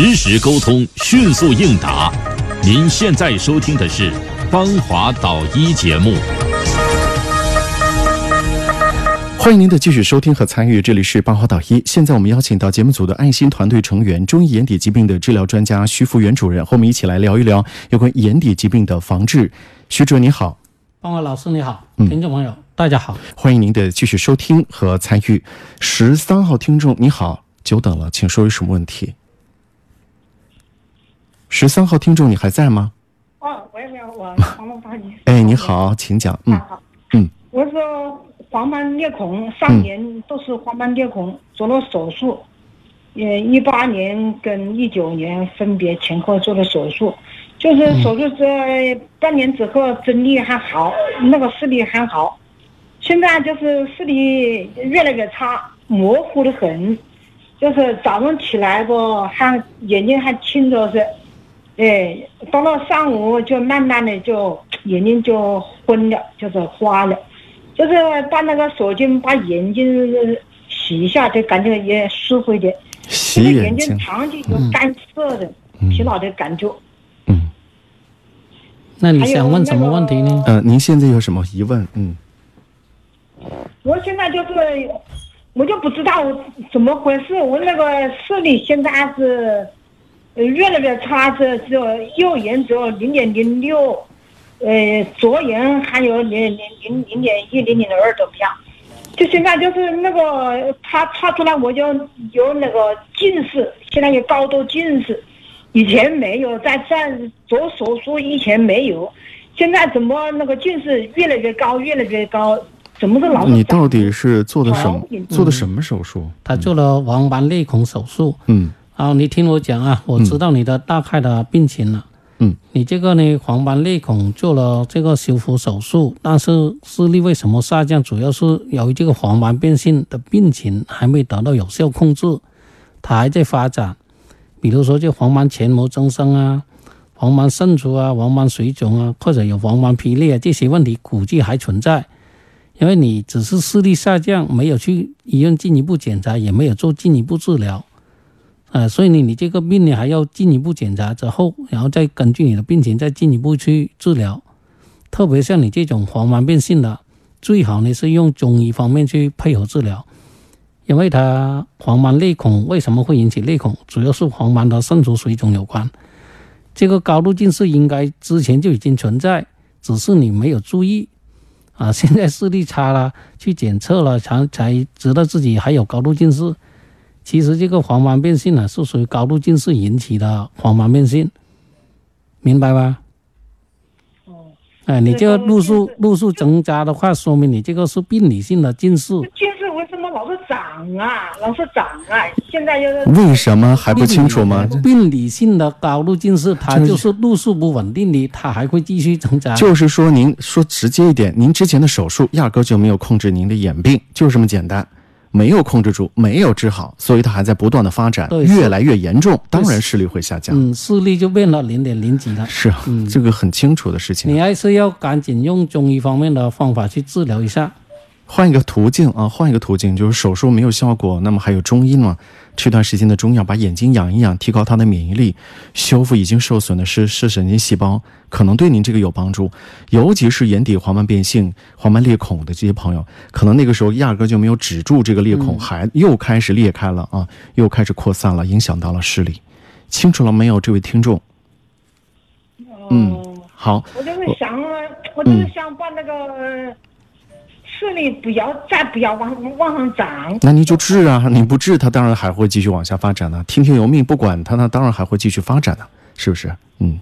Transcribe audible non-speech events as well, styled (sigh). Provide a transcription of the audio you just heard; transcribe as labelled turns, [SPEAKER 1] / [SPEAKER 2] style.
[SPEAKER 1] 实时沟通，迅速应答。您现在收听的是《芳华导医》节目。
[SPEAKER 2] 欢迎您的继续收听和参与，这里是芳华导医。现在我们邀请到节目组的爱心团队成员、中医眼底疾病的治疗专家徐福元主任，和我们一起来聊一聊有关眼底疾病的防治。徐主任你好，
[SPEAKER 3] 芳华老师你好，听众朋友、大家好。
[SPEAKER 2] 欢迎您的继续收听和参与。十三号听众你好，久等了，请说有什么问题？十三号听众你还在吗？
[SPEAKER 4] 哦，喂喂，我黄龙大医。
[SPEAKER 2] 哎，你好，请讲。嗯
[SPEAKER 4] 好，
[SPEAKER 2] 嗯，
[SPEAKER 4] 我是黄斑裂孔，上年都是黄斑裂孔，做了手术，嗯，一八年跟一九年分别前后做了手术，就是手术这半年之后视力还好，那个视力还好，现在就是视力越来越差，模糊的很，就是早上起来不还眼睛还清着是。哎，到了上午就慢慢的就 (tsk) 眼睛就昏了，就是花了，就是把那个手巾把眼睛洗一下，就感觉也舒服一点。
[SPEAKER 2] 洗
[SPEAKER 4] 眼睛眼
[SPEAKER 2] 眼睛
[SPEAKER 4] 睛，长期有干涩的、疲劳的感觉。
[SPEAKER 2] 嗯，
[SPEAKER 3] 那你想问什么问题呢？
[SPEAKER 2] 呃，您现在有什么疑问？嗯，
[SPEAKER 4] 我现在就是，我就不知道怎么回事，我那个视力现在是，呃，越来越差，这只有右眼只有零点零六，呃，左眼还有零零零零点一、零点二怎么样？就现在就是那个他查出来我就有那个近视，现在有高度近视，以前没有，在在做手术以前没有，现在怎么那个近视越来越高，越来越高？怎么是老
[SPEAKER 2] 你到底是做的什么
[SPEAKER 4] 嗯？
[SPEAKER 2] 做的什么手术？
[SPEAKER 3] 他做了黄斑内孔手术。
[SPEAKER 2] 嗯
[SPEAKER 3] 好，你听我讲啊，我知道你的大概的病情了。
[SPEAKER 2] 嗯，
[SPEAKER 3] 你这个呢，黄斑裂孔做了这个修复手术，但是视力为什么下降？主要是由于这个黄斑变性的病情还没得到有效控制，它还在发展。比如说，这黄斑前膜增生啊，黄斑渗出啊，黄斑水肿啊，或者有黄斑皮裂啊，这些问题估计还存在。因为你只是视力下降，没有去医院进一步检查，也没有做进一步治疗，啊、所以呢，你这个病呢还要进一步检查之后，然后再根据你的病情再进一步去治疗。特别像你这种黄斑变性的，最好呢是用中医方面去配合治疗，因为它黄斑裂孔为什么会引起裂孔，主要是黄斑的渗出水肿有关。这个高度近视应该之前就已经存在，只是你没有注意。啊，现在视力差了，去检测了，才才知道自己还有高度近视。其实这个黄斑变性呢，是属于高度近视引起的黄斑变性，明白吧？
[SPEAKER 4] 哦，
[SPEAKER 3] 哎，你这个度数
[SPEAKER 4] 这个近视
[SPEAKER 3] 路数增加的话，说明你这个是病理性的近视。
[SPEAKER 4] 近视为什么老是长啊？老是长啊！现在又是
[SPEAKER 2] 为什么还不清楚吗？
[SPEAKER 3] 病理性的高度近视，它
[SPEAKER 2] 就是
[SPEAKER 3] 就是路数不稳定的，它还会继续增加。
[SPEAKER 2] 就是说，您说直接一点，您之前的手术压根儿就没有控制您的眼病，就是这么简单，没有控制住，没有治好，所以它还在不断的发展，越来越严重，当然视力会下降。
[SPEAKER 3] 嗯，视力就变到零点零几了。
[SPEAKER 2] 是啊，这个很清楚的事情
[SPEAKER 3] 你。还是要赶紧用中医方面的方法去治疗一下。
[SPEAKER 2] 换一个途径啊，换一个途径，就是手术没有效果，那么还有中医嘛？吃段时间的中药，把眼睛养一养，提高它的免疫力，修复已经受损的视视神经细胞，可能对您这个有帮助。尤其是眼底黄斑变性、黄斑裂孔的这些朋友，可能那个时候压根就没有止住这个裂孔，还又开始裂开了啊，又开始扩散了，影响到了视力。清楚了没有，这位听众？嗯，好，
[SPEAKER 4] 我就是想，我就是想把那个呃这里不要再不要往往上涨。
[SPEAKER 2] 那你就治啊，你不治，它当然还会继续往下发展呢、听天由命，不管它，它当然还会继续发展呢、是不是？嗯，